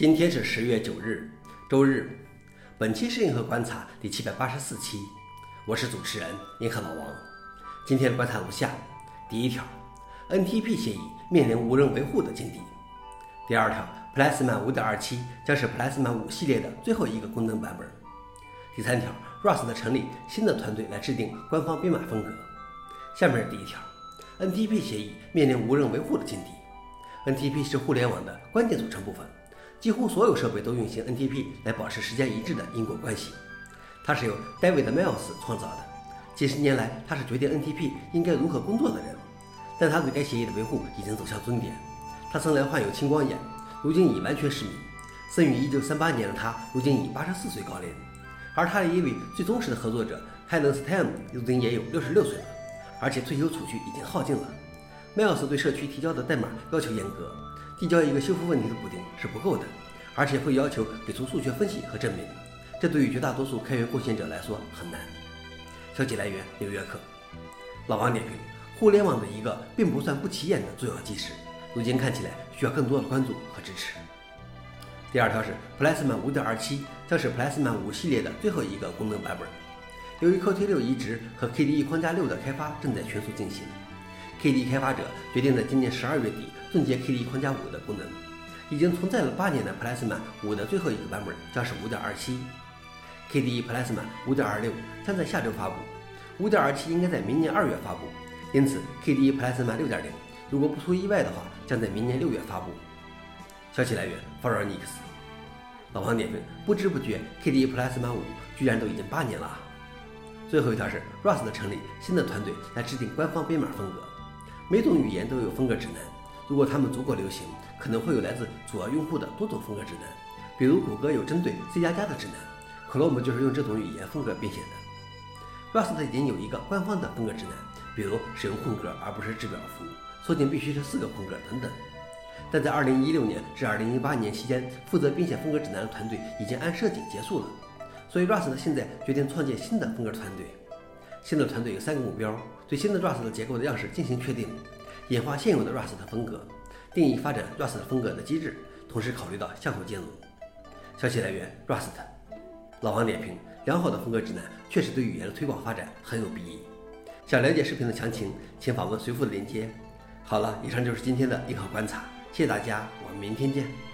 今天是十月九日，周日。本期是银河观察第七百八十四期，我是主持人银河老王。今天的观察如下：第一条，NTP 协议面临无人维护的境地；第二条，Plasma 5.27将是 Plasma 5系列的最后一个功能版本；第三条，Rust 的成立新的团队来制定官方编码风格。下面是第一条，NTP 协议面临无人维护的境地。NTP 是互联网的关键组成部分。几乎所有设备都运行 NTP 来保持时间一致的因果关系。它是由 David Mills 创造的。几十年来，他是决定 NTP 应该如何工作的人。但他对该协议的维护已经走向终点。他生来患有青光眼，如今已完全失明。生于1938年的他，如今已84岁高龄。而他的一位最忠实的合作者 Helen Stein 如今也有66岁了，而且退休储蓄已经耗尽了。Mills 对社区提交的代码要求严格。递交一个修复问题的补丁是不够的，而且会要求给出数学分析和证明，这对于绝大多数开源贡献者来说很难。消息来源：纽约客。老王点评：互联网的一个并不算不起眼的重要基石，如今看起来需要更多的关注和支持。第二条是 Plasma 5.27将是 Plasma 5系列的最后一个功能版本。由于 Qt 六移植和 KDE 框架六的开发正在全速进行。KD 开发者决定在今年十二月底冻结 KDE 框架五的功能。已经存在了八年的 Plasma 五的最后一个版本将是5.27。KDE Plasma 5.26将在下周发布，5.27应该在明年二月发布。因此，KDE Plasma 6.0如果不出意外的话，将在明年六月发布。消息来源 f o r e n i x 老王点评：不知不觉，KDE Plasma 五居然都已经八年了。最后一条是 Rust 的成立，新的团队来制定官方编码风格。每种语言都有风格指南，如果它们足够流行，可能会有来自主要用户的多种风格指南。比如谷歌有针对 C 加加的指南，Chrome 就是用这种语言风格编写的。Rust 已经有一个官方的风格指南，比如使用空格而不是制表符，缩进必须是四个空格等等。但在2016年至2018年期间，负责编写风格指南的团队已经按设计结束了，所以 Rust 现在决定创建新的风格团队。新的团队有三个目标：对新的 Rust 的结构的样式进行确定，演化现有的 Rust 的风格，定义发展 Rust 风格的机制，同时考虑到向后兼容。消息来源：Rust。老王点评：良好的风格指南确实对语言的推广发展很有裨益。想了解视频的详情，请访问随附的链接。好了，以上就是今天的硬核观察，谢谢大家，我们明天见。